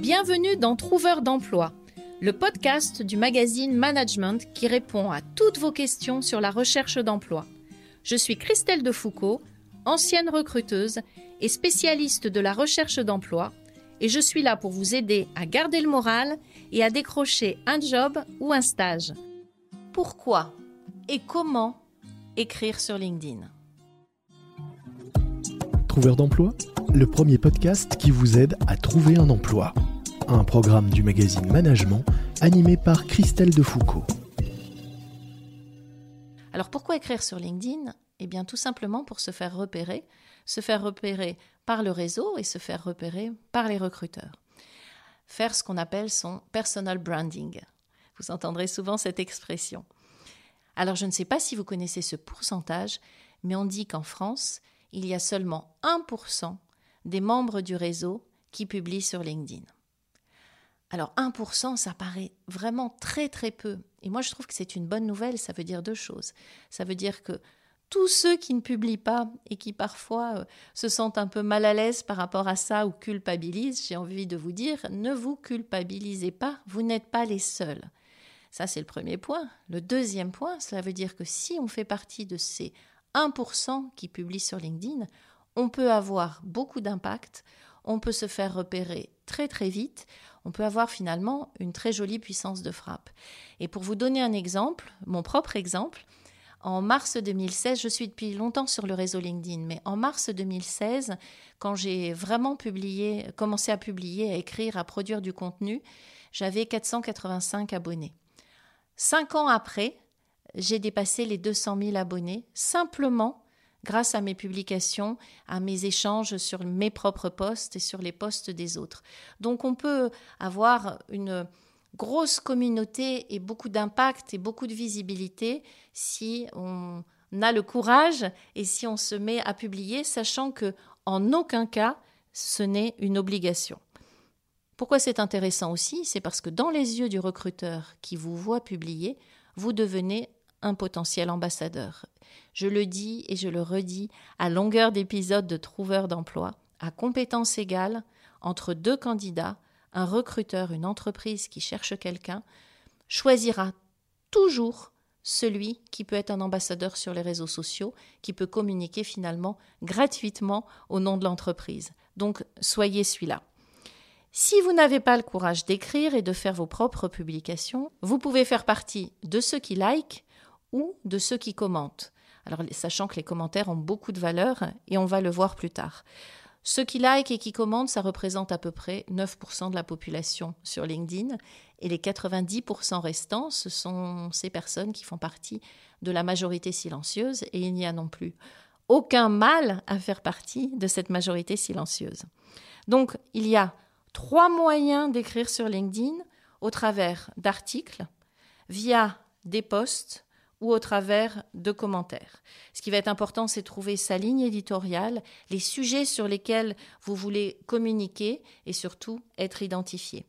Bienvenue dans Trouveur d'emploi, le podcast du magazine Management qui répond à toutes vos questions sur la recherche d'emploi. Je suis Christelle Defoucault, ancienne recruteuse et spécialiste de la recherche d'emploi, et je suis là pour vous aider à garder le moral et à décrocher un job ou un stage. Pourquoi et comment écrire sur LinkedIn? Trouveur d'emploi, le premier podcast qui vous aide à trouver un emploi. Un programme du magazine Management animé par Christelle Defoucault. Alors pourquoi écrire sur LinkedIn? Eh bien tout simplement pour se faire repérer, se faire repérer par le réseau et se faire repérer par les recruteurs. Faire ce qu'on appelle son personal branding. Vous entendrez souvent cette expression. Alors je ne sais pas si vous connaissez ce pourcentage, mais on dit qu'en France, il y a seulement 1% des membres du réseau qui publient sur LinkedIn. Alors 1%, ça paraît vraiment très très peu. Et moi je trouve que c'est une bonne nouvelle, ça veut dire deux choses. Ça veut dire que tous ceux qui ne publient pas et qui parfois euh, se sentent un peu mal à l'aise par rapport à ça ou culpabilisent, j'ai envie de vous dire, ne vous culpabilisez pas, vous n'êtes pas les seuls. Ça, c'est le premier point. Le deuxième point, cela veut dire que si on fait partie de ces 1% qui publient sur LinkedIn, on peut avoir beaucoup d'impact, on peut se faire repérer très très vite, on peut avoir finalement une très jolie puissance de frappe. Et pour vous donner un exemple, mon propre exemple, en mars 2016, je suis depuis longtemps sur le réseau LinkedIn, mais en mars 2016, quand j'ai vraiment publié, commencé à publier, à écrire, à produire du contenu, j'avais 485 abonnés. Cinq ans après, j'ai dépassé les 200 000 abonnés simplement grâce à mes publications, à mes échanges sur mes propres posts et sur les posts des autres. Donc on peut avoir une grosse communauté et beaucoup d'impact et beaucoup de visibilité si on a le courage et si on se met à publier, sachant que en aucun cas ce n'est une obligation. Pourquoi c'est intéressant aussi C'est parce que dans les yeux du recruteur qui vous voit publier, vous devenez un potentiel ambassadeur. Je le dis et je le redis à longueur d'épisodes de trouveurs d'emploi, à compétences égales, entre deux candidats, un recruteur, une entreprise qui cherche quelqu'un, choisira toujours celui qui peut être un ambassadeur sur les réseaux sociaux, qui peut communiquer finalement gratuitement au nom de l'entreprise. Donc soyez celui-là. Si vous n'avez pas le courage d'écrire et de faire vos propres publications, vous pouvez faire partie de ceux qui like ou de ceux qui commentent. Alors, sachant que les commentaires ont beaucoup de valeur et on va le voir plus tard. Ceux qui like et qui commentent, ça représente à peu près 9% de la population sur LinkedIn. Et les 90% restants, ce sont ces personnes qui font partie de la majorité silencieuse. Et il n'y a non plus aucun mal à faire partie de cette majorité silencieuse. Donc, il y a trois moyens d'écrire sur LinkedIn au travers d'articles, via des posts ou au travers de commentaires. Ce qui va être important, c'est trouver sa ligne éditoriale, les sujets sur lesquels vous voulez communiquer et surtout être identifié.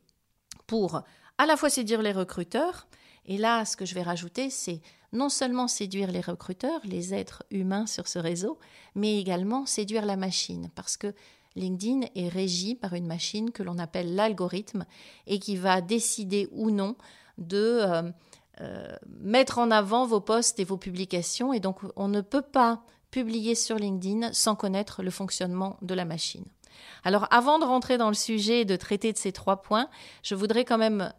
Pour à la fois séduire les recruteurs, et là, ce que je vais rajouter, c'est non seulement séduire les recruteurs, les êtres humains sur ce réseau, mais également séduire la machine, parce que LinkedIn est régi par une machine que l'on appelle l'algorithme et qui va décider ou non de euh, euh, mettre en avant vos posts et vos publications. Et donc, on ne peut pas publier sur LinkedIn sans connaître le fonctionnement de la machine. Alors, avant de rentrer dans le sujet et de traiter de ces trois points, je voudrais quand même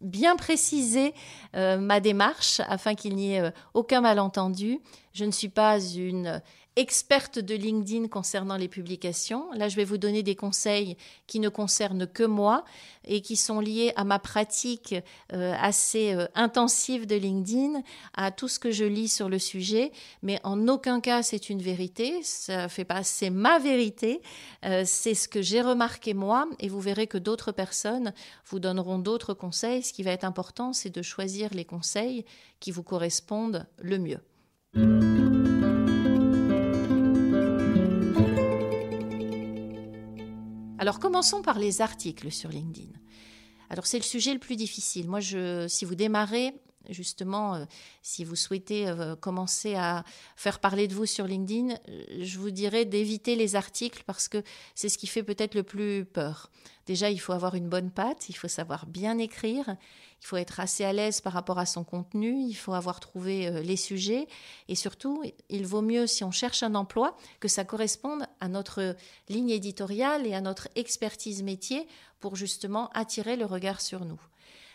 bien préciser euh, ma démarche afin qu'il n'y ait aucun malentendu. Je ne suis pas une experte de LinkedIn concernant les publications. Là, je vais vous donner des conseils qui ne concernent que moi et qui sont liés à ma pratique euh, assez euh, intensive de LinkedIn, à tout ce que je lis sur le sujet. Mais en aucun cas, c'est une vérité. Ça fait pas, c'est ma vérité. Euh, c'est ce que j'ai remarqué moi et vous verrez que d'autres personnes vous donneront d'autres conseils. Ce qui va être important, c'est de choisir les conseils qui vous correspondent le mieux. Alors commençons par les articles sur LinkedIn. Alors c'est le sujet le plus difficile. Moi, si vous démarrez, justement, euh, si vous souhaitez euh, commencer à faire parler de vous sur LinkedIn, je vous dirais d'éviter les articles parce que c'est ce qui fait peut-être le plus peur. Déjà, il faut avoir une bonne patte, il faut savoir bien écrire, il faut être assez à l'aise par rapport à son contenu, il faut avoir trouvé les sujets et surtout, il vaut mieux si on cherche un emploi que ça corresponde à notre ligne éditoriale et à notre expertise métier pour justement attirer le regard sur nous.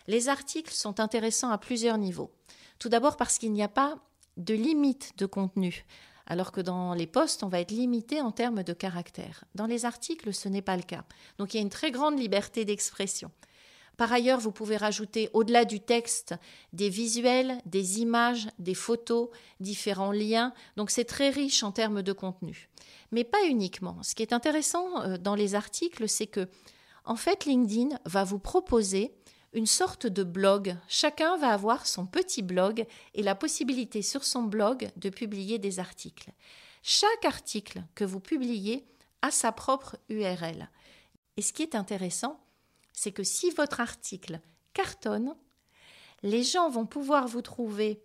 Les articles sont intéressants à plusieurs niveaux. Tout d'abord parce qu'il n'y a pas de limite de contenu, alors que dans les posts, on va être limité en termes de caractère. Dans les articles, ce n'est pas le cas. Donc il y a une très grande liberté d'expression. Par ailleurs, vous pouvez rajouter au-delà du texte des visuels, des images, des photos, différents liens. Donc c'est très riche en termes de contenu. Mais pas uniquement. Ce qui est intéressant euh, dans les articles, c'est que en fait LinkedIn va vous proposer une sorte de blog. Chacun va avoir son petit blog et la possibilité sur son blog de publier des articles. Chaque article que vous publiez a sa propre URL. Et ce qui est intéressant, c'est que si votre article cartonne, les gens vont pouvoir vous trouver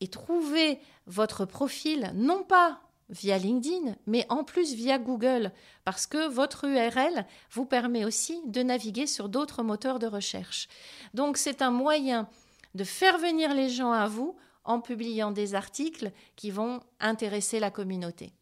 et trouver votre profil non pas via LinkedIn, mais en plus via Google, parce que votre URL vous permet aussi de naviguer sur d'autres moteurs de recherche. Donc c'est un moyen de faire venir les gens à vous en publiant des articles qui vont intéresser la communauté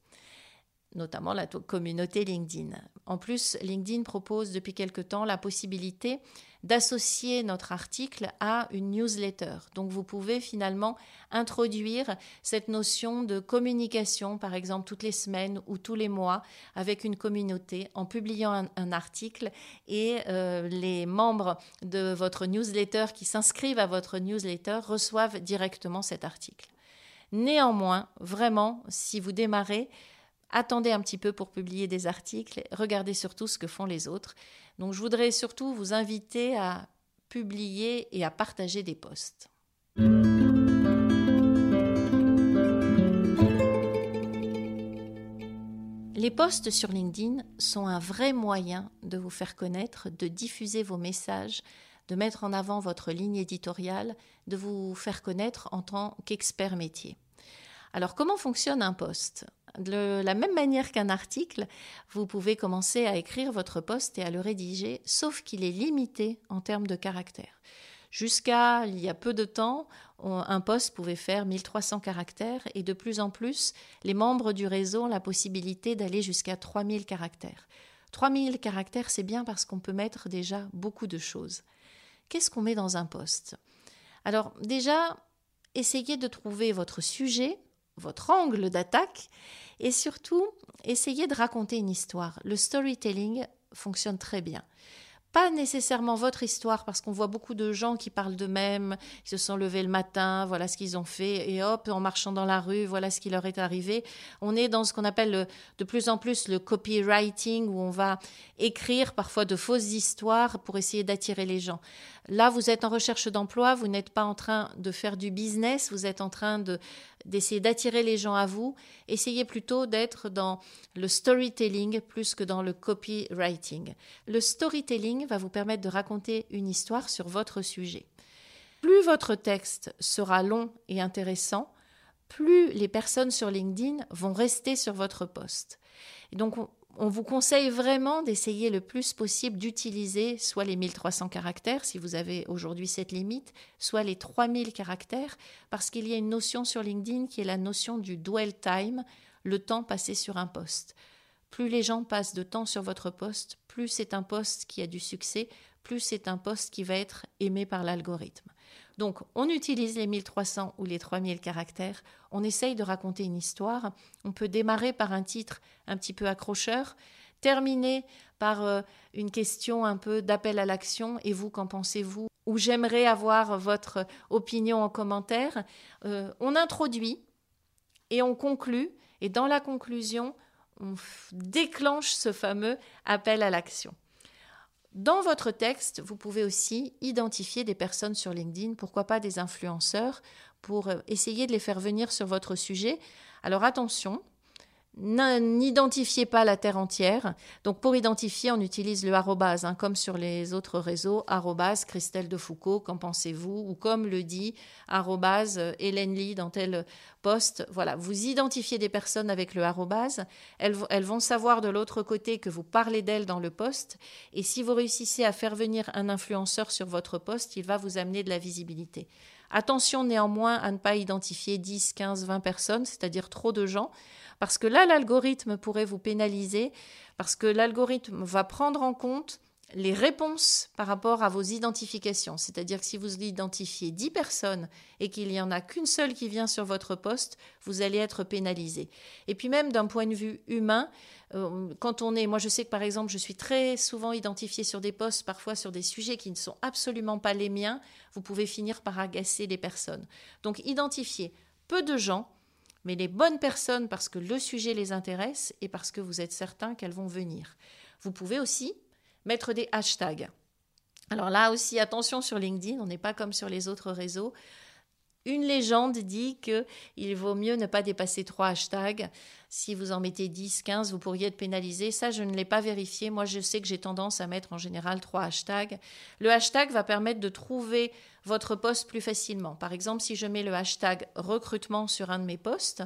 notamment la communauté LinkedIn. En plus, LinkedIn propose depuis quelque temps la possibilité d'associer notre article à une newsletter. Donc vous pouvez finalement introduire cette notion de communication, par exemple toutes les semaines ou tous les mois, avec une communauté en publiant un, article et euh, les membres de votre newsletter qui s'inscrivent à votre newsletter reçoivent directement cet article. Néanmoins, vraiment, si vous démarrez, attendez un petit peu pour publier des articles, regardez surtout ce que font les autres. Donc je voudrais surtout vous inviter à publier et à partager des posts. Les posts sur LinkedIn sont un vrai moyen de vous faire connaître, de diffuser vos messages, de mettre en avant votre ligne éditoriale, de vous faire connaître en tant qu'expert métier. Alors comment fonctionne un post? De la même manière qu'un article, vous pouvez commencer à écrire votre poste et à le rédiger, sauf qu'il est limité en termes de caractères. Jusqu'à il y a peu de temps, un poste pouvait faire 1300 caractères et de plus en plus, les membres du réseau ont la possibilité d'aller jusqu'à 3000 caractères. 3000 caractères, c'est bien parce qu'on peut mettre déjà beaucoup de choses. Qu'est-ce qu'on met dans un poste? Alors déjà, essayez de trouver votre sujet, votre angle d'attaque et surtout, essayez de raconter une histoire. Le storytelling fonctionne très bien pas nécessairement votre histoire, parce qu'on voit beaucoup de gens qui parlent d'eux-mêmes, ils se sont levés le matin, voilà ce qu'ils ont fait, et hop, en marchant dans la rue, voilà ce qui leur est arrivé. On est dans ce qu'on appelle de plus en plus le copywriting, où on va écrire parfois de fausses histoires pour essayer d'attirer les gens. Là, vous êtes en recherche d'emploi, vous n'êtes pas en train de faire du business, vous êtes en train de d'essayer d'attirer les gens à vous. Essayez plutôt d'être dans le storytelling plus que dans le copywriting. Le storytelling va vous permettre de raconter une histoire sur votre sujet. Plus votre texte sera long et intéressant, plus les personnes sur LinkedIn vont rester sur votre poste. Donc, on vous conseille vraiment d'essayer le plus possible d'utiliser soit les 1300 caractères, si vous avez aujourd'hui cette limite, soit les 3000 caractères, parce qu'il y a une notion sur LinkedIn qui est la notion du dwell time, le temps passé sur un poste. Plus les gens passent de temps sur votre poste, plus c'est un poste qui a du succès, plus c'est un poste qui va être aimé par l'algorithme. Donc, on utilise les 1300 ou les 3000 caractères, on essaye de raconter une histoire, on peut démarrer par un titre un petit peu accrocheur, terminer par euh, une question un peu d'appel à l'action, et vous, qu'en pensez-vous? Ou j'aimerais avoir votre opinion en commentaire. Euh, on introduit et on conclut, et dans la conclusion, on déclenche ce fameux appel à l'action. Dans votre texte, vous pouvez aussi identifier des personnes sur LinkedIn, pourquoi pas des influenceurs, pour euh, essayer de les faire venir sur votre sujet. Alors attention, N'identifiez pas la terre entière. Donc pour identifier, on utilise le arrobase, hein, comme sur les autres réseaux, arrobase Christelle de Foucault, qu'en pensez-vous Ou comme le dit arrobase Hélène Lee dans tel poste. Voilà, vous identifiez des personnes avec le arrobase. Elles, elles vont savoir de l'autre côté que vous parlez d'elles dans le poste. Et si vous réussissez à faire venir un influenceur sur votre poste, il va vous amener de la visibilité. Attention néanmoins à ne pas identifier 10, 15, 20 personnes, c'est-à-dire trop de gens parce que là, l'algorithme pourrait vous pénaliser, parce que l'algorithme va prendre en compte les réponses par rapport à vos identifications. C'est-à-dire que si vous identifiez 10 personnes et qu'il n'y en a qu'une seule qui vient sur votre poste, vous allez être pénalisé. Et puis même d'un point de vue humain, euh, quand on est, moi je sais que par exemple, je suis très souvent identifiée sur des postes, parfois sur des sujets qui ne sont absolument pas les miens, vous pouvez finir par agacer les personnes. Donc identifiez peu de gens mais les bonnes personnes parce que le sujet les intéresse et parce que vous êtes certain qu'elles vont venir. Vous pouvez aussi mettre des hashtags. Alors là aussi, attention sur LinkedIn, on n'est pas comme sur les autres réseaux. Une légende dit qu'il vaut mieux ne pas dépasser trois hashtags. Si vous en mettez 10, 15, vous pourriez être pénalisé. Ça, je ne l'ai pas vérifié. Moi, je sais que j'ai tendance à mettre en général trois hashtags. Le hashtag va permettre de trouver votre poste plus facilement. Par exemple, si je mets le hashtag recrutement sur un de mes postes,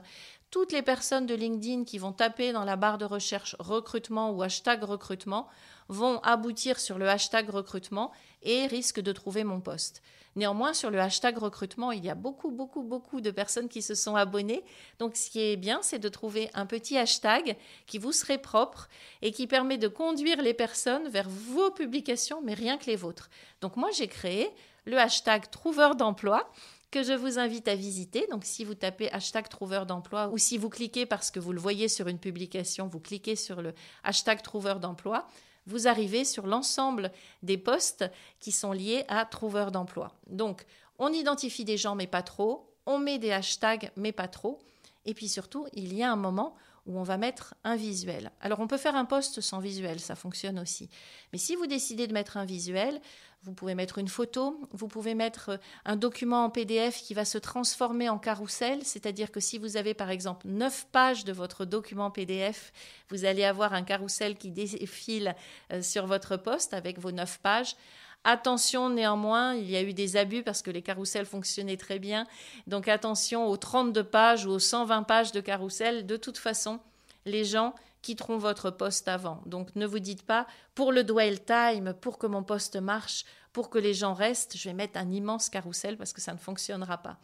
toutes les personnes de LinkedIn qui vont taper dans la barre de recherche recrutement ou hashtag recrutement vont aboutir sur le hashtag recrutement et risquent de trouver mon poste. Néanmoins, sur le hashtag recrutement, il y a beaucoup, beaucoup, beaucoup de personnes qui se sont abonnées. Donc, ce qui est bien, c'est de trouver un petit hashtag qui vous serait propre et qui permet de conduire les personnes vers vos publications, mais rien que les vôtres. Donc, moi, j'ai créé le hashtag trouveur d'emploi que je vous invite à visiter. Donc si vous tapez hashtag trouveur d'emploi ou si vous cliquez parce que vous le voyez sur une publication, vous cliquez sur le hashtag trouveur d'emploi, vous arrivez sur l'ensemble des postes qui sont liés à trouveur d'emploi. Donc on identifie des gens mais pas trop, on met des hashtags mais pas trop. Et puis surtout, il y a un moment où on va mettre un visuel. Alors on peut faire un poste sans visuel, ça fonctionne aussi. Mais si vous décidez de mettre un visuel, vous pouvez mettre une photo, vous pouvez mettre euh, un document en PDF qui va se transformer en carrousel, c'est-à-dire que si vous avez par exemple 9 pages de votre document PDF, vous allez avoir un carrousel qui défile euh, sur votre poste avec vos 9 pages. Attention néanmoins, il y a eu des abus parce que les carousels fonctionnaient très bien. Donc attention aux 32 pages ou aux 120 pages de carrousel. De toute façon, les gens quitteront votre poste avant. Donc ne vous dites pas, pour le dwell time, pour que mon poste marche, pour que les gens restent, je vais mettre un immense carrousel parce que ça ne fonctionnera pas.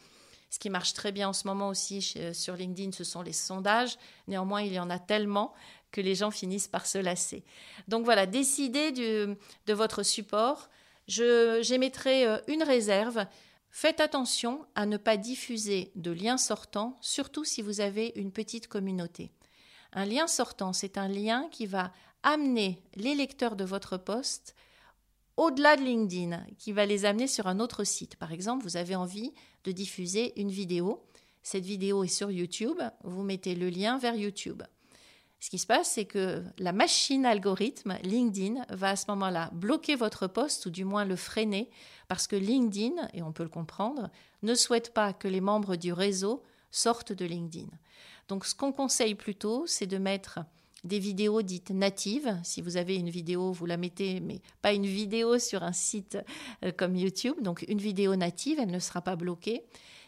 Ce qui marche très bien en ce moment aussi sur LinkedIn, ce sont les sondages. Néanmoins, il y en a tellement que les gens finissent par se lasser. Donc voilà, décidez de votre support. J'émettrai euh, une réserve. Faites attention à ne pas diffuser de liens sortants, surtout si vous avez une petite communauté. Un lien sortant, c'est un lien qui va amener les lecteurs de votre poste au-delà de LinkedIn, qui va les amener sur un autre site. Par exemple, vous avez envie de diffuser une vidéo. Cette vidéo est sur YouTube. Vous mettez le lien vers YouTube. Ce qui se passe, c'est que la machine algorithme LinkedIn va à ce moment-là bloquer votre poste ou du moins le freiner parce que LinkedIn, et on peut le comprendre, ne souhaite pas que les membres du réseau sortent de LinkedIn. Donc ce qu'on conseille plutôt, c'est de mettre des vidéos dites natives. Si vous avez une vidéo, vous la mettez, mais pas une vidéo sur un site euh, comme YouTube. Donc une vidéo native, elle ne sera pas bloquée.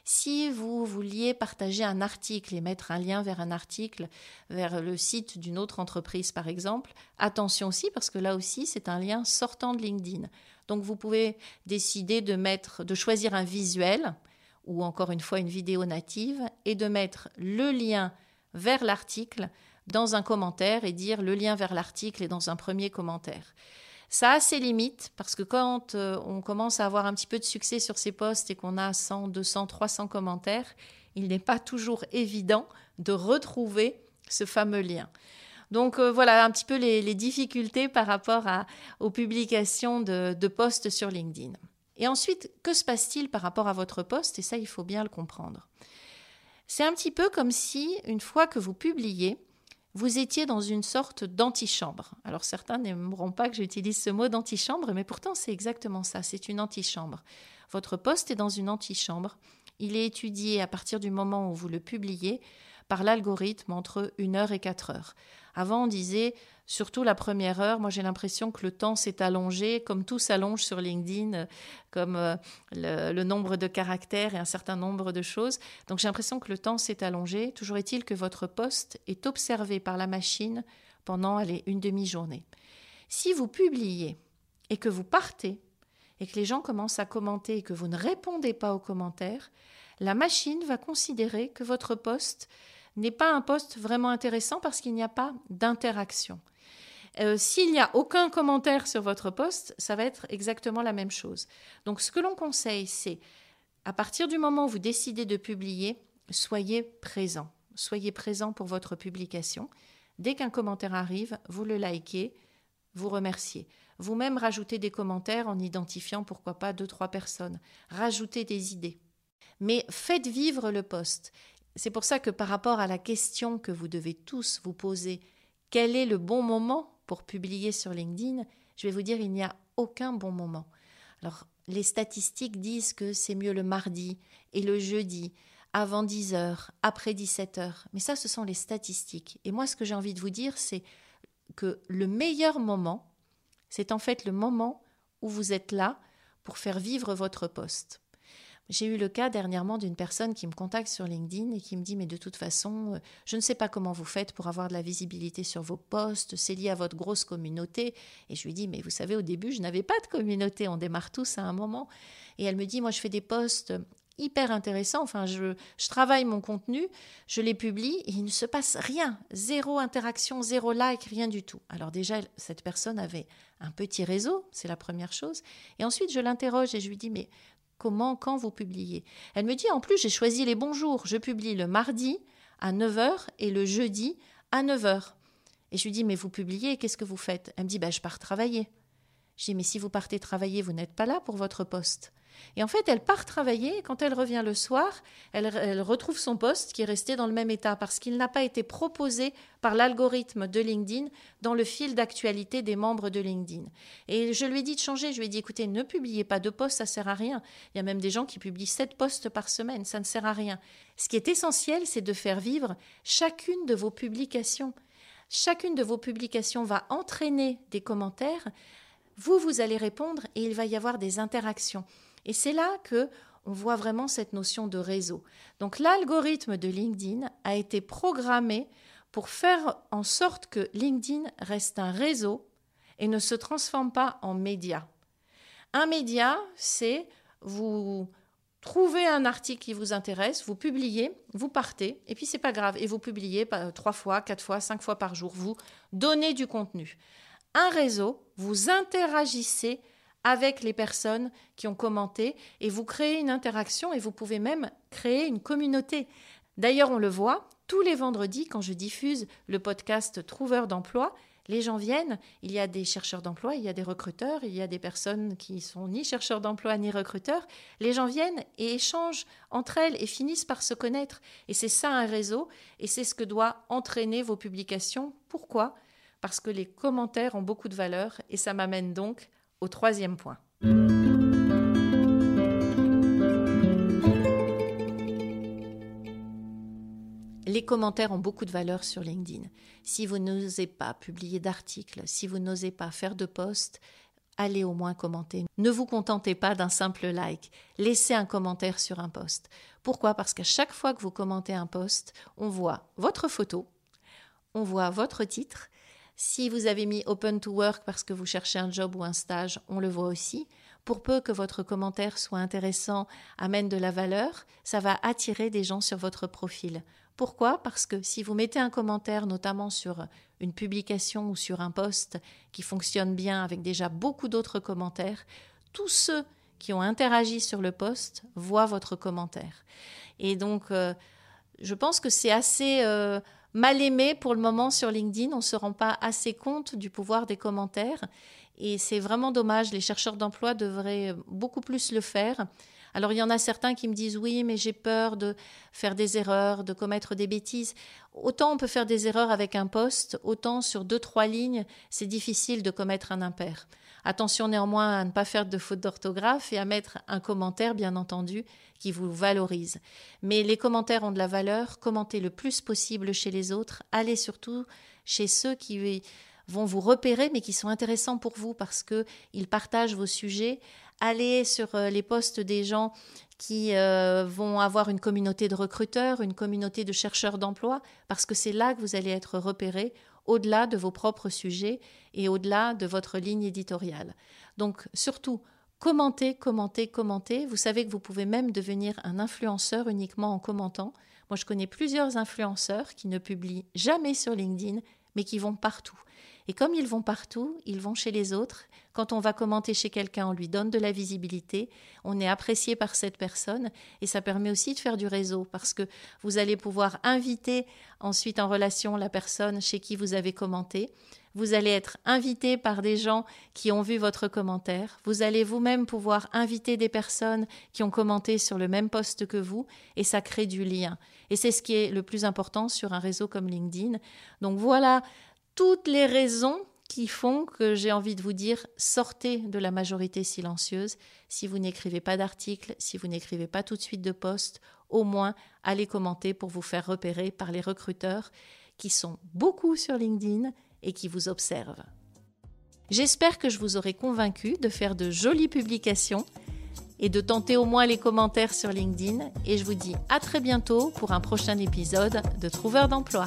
Si vous vouliez partager un article et mettre un lien vers un article, vers le site d'une autre entreprise par exemple, attention aussi parce que là aussi c'est un lien sortant de LinkedIn. Donc vous pouvez décider de mettre, de choisir un visuel ou encore une fois une vidéo native et de mettre le lien vers l'article dans un commentaire et dire le lien vers l'article est dans un premier commentaire. Ça a ses limites parce que quand euh, on commence à avoir un petit peu de succès sur ces posts et qu'on a 100, 200, 300 commentaires, il n'est pas toujours évident de retrouver ce fameux lien. Donc euh, voilà un petit peu les, difficultés par rapport aux publications de, de posts sur LinkedIn. Et ensuite, que se passe-t-il par rapport à votre poste? Et ça, il faut bien le comprendre. C'est un petit peu comme si, une fois que vous publiez, vous étiez dans une sorte d'antichambre. Alors certains n'aimeront pas que j'utilise ce mot d'antichambre, mais pourtant c'est exactement ça, c'est une antichambre. Votre poste est dans une antichambre. Il est étudié à partir du moment où vous le publiez par l'algorithme entre une heure et quatre heures. Avant, on disait surtout la première heure. Moi, j'ai l'impression que le temps s'est allongé, comme tout s'allonge sur LinkedIn, euh, comme euh, le, nombre de caractères et un certain nombre de choses. Donc, j'ai l'impression que le temps s'est allongé. Toujours est-il que votre poste est observé par la machine pendant allez, une demi-journée. Si vous publiez et que vous partez, et que les gens commencent à commenter et que vous ne répondez pas aux commentaires, la machine va considérer que votre poste n'est pas un poste vraiment intéressant parce qu'il n'y a pas d'interaction. Euh, s'il n'y a aucun commentaire sur votre poste, ça va être exactement la même chose. Donc ce que l'on conseille, c'est à partir du moment où vous décidez de publier, soyez présent. Soyez présent pour votre publication. Dès qu'un commentaire arrive, vous le likez, vous remerciez. Vous-même rajoutez des commentaires en identifiant pourquoi pas deux, trois personnes. Rajoutez des idées. Mais faites vivre le poste. C'est pour ça que par rapport à la question que vous devez tous vous poser, quel est le bon moment pour publier sur LinkedIn, je vais vous dire, il n'y a aucun bon moment. Alors, les statistiques disent que c'est mieux le mardi et le jeudi, avant 10 heures, après 17 heures. Mais ça, ce sont les statistiques. Et moi, ce que j'ai envie de vous dire, c'est que le meilleur moment, c'est en fait le moment où vous êtes là pour faire vivre votre poste. J'ai eu le cas dernièrement d'une personne qui me contacte sur LinkedIn et qui me dit mais de toute façon, euh, je ne sais pas comment vous faites pour avoir de la visibilité sur vos posts, c'est lié à votre grosse communauté. Et je lui dis mais vous savez au début, je n'avais pas de communauté, on démarre tous à un moment. Et elle me dit moi je fais des posts hyper intéressants, enfin je, je travaille mon contenu, je les publie et il ne se passe rien, zéro interaction, zéro like, rien du tout. Alors déjà cette personne avait un petit réseau, c'est la première chose. Et ensuite je l'interroge et je lui dis mais comment, quand vous publiez? Elle me dit en plus, j'ai choisi les bons jours. Je publie le mardi à 9h et le jeudi à 9h. Et je lui dis, mais vous publiez, qu'est-ce que vous faites? Elle me dit, bah, je pars travailler. Je dis, mais si vous partez travailler, vous n'êtes pas là pour votre poste. Et en fait, elle part travailler. quand elle revient le soir, elle, retrouve son poste qui est resté dans le même état parce qu'il n'a pas été proposé par l'algorithme de LinkedIn dans le fil d'actualité des membres de LinkedIn. Et je lui ai dit de changer. Je lui ai dit, écoutez, ne publiez pas de posts, ça sert à rien. Il y a même des gens qui publient sept posts par semaine, ça ne sert à rien. Ce qui est essentiel, c'est de faire vivre chacune de vos publications. Chacune de vos publications va entraîner des commentaires. Vous, vous allez répondre et il va y avoir des interactions. Et c'est là que on voit vraiment cette notion de réseau. Donc l'algorithme de LinkedIn a été programmé pour faire en sorte que LinkedIn reste un réseau et ne se transforme pas en média. Un média, c'est vous trouvez un article qui vous intéresse, vous publiez, vous partez, et puis c'est pas grave, et vous publiez trois fois, quatre fois, cinq fois par jour, vous donnez du contenu. Un réseau, vous interagissez avec les personnes qui ont commenté et vous créez une interaction et vous pouvez même créer une communauté. D'ailleurs, on le voit, tous les vendredis, quand je diffuse le podcast Trouveur d'emploi, les gens viennent, il y a des chercheurs d'emploi, il y a des recruteurs, il y a des personnes qui sont ni chercheurs d'emploi ni recruteurs. Les gens viennent et échangent entre elles et finissent par se connaître. Et c'est ça un réseau et c'est ce que doit entraîner vos publications. Pourquoi? Parce que les commentaires ont beaucoup de valeur et ça m'amène donc au troisième point. Les commentaires ont beaucoup de valeur sur LinkedIn. Si vous n'osez pas publier d'articles, si vous n'osez pas faire de posts, allez au moins commenter. Ne vous contentez pas d'un simple like. Laissez un commentaire sur un post. Pourquoi? Parce qu'à chaque fois que vous commentez un post, on voit votre photo, on voit votre titre si vous avez mis Open to Work parce que vous cherchez un job ou un stage, on le voit aussi. Pour peu que votre commentaire soit intéressant, amène de la valeur, ça va attirer des gens sur votre profil. Pourquoi? Parce que si vous mettez un commentaire, notamment sur une publication ou sur un post qui fonctionne bien avec déjà beaucoup d'autres commentaires, tous ceux qui ont interagi sur le post voient votre commentaire. Et donc, euh, je pense que c'est assez euh, mal aimé pour le moment sur LinkedIn. On ne se rend pas assez compte du pouvoir des commentaires. Et c'est vraiment dommage. Les chercheurs d'emploi devraient beaucoup plus le faire. Alors il y en a certains qui me disent oui, mais j'ai peur de faire des erreurs, de commettre des bêtises. Autant on peut faire des erreurs avec un poste, autant sur deux, trois lignes, c'est difficile de commettre un impair. Attention néanmoins à ne pas faire de faute d'orthographe et à mettre un commentaire, bien entendu, qui vous valorise. Mais les commentaires ont de la valeur, commentez le plus possible chez les autres, allez surtout chez ceux qui vont vous repérer mais qui sont intéressants pour vous parce que ils partagent vos sujets. Allez sur euh, les postes des gens qui euh, vont avoir une communauté de recruteurs, une communauté de chercheurs d'emploi, parce que c'est là que vous allez être repéré au-delà de vos propres sujets et au-delà de votre ligne éditoriale. Donc surtout, commentez, commentez, commentez. Vous savez que vous pouvez même devenir un influenceur uniquement en commentant. Moi, je connais plusieurs influenceurs qui ne publient jamais sur LinkedIn, mais qui vont partout. Et comme ils vont partout, ils vont chez les autres. Quand on va commenter chez quelqu'un, on lui donne de la visibilité, on est apprécié par cette personne et ça permet aussi de faire du réseau parce que vous allez pouvoir inviter ensuite en relation la personne chez qui vous avez commenté. Vous allez être invité par des gens qui ont vu votre commentaire. Vous allez vous-même pouvoir inviter des personnes qui ont commenté sur le même poste que vous et ça crée du lien. Et c'est ce qui est le plus important sur un réseau comme LinkedIn. Donc voilà toutes les raisons qui font que j'ai envie de vous dire sortez de la majorité silencieuse. Si vous n'écrivez pas d'article, si vous n'écrivez pas tout de suite de poste, au moins allez commenter pour vous faire repérer par les recruteurs qui sont beaucoup sur LinkedIn et qui vous observent. J'espère que je vous aurai convaincu de faire de jolies publications et de tenter au moins les commentaires sur LinkedIn et je vous dis à très bientôt pour un prochain épisode de Trouveur d'emploi.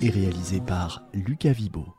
et réalisé par Lucas Vibo.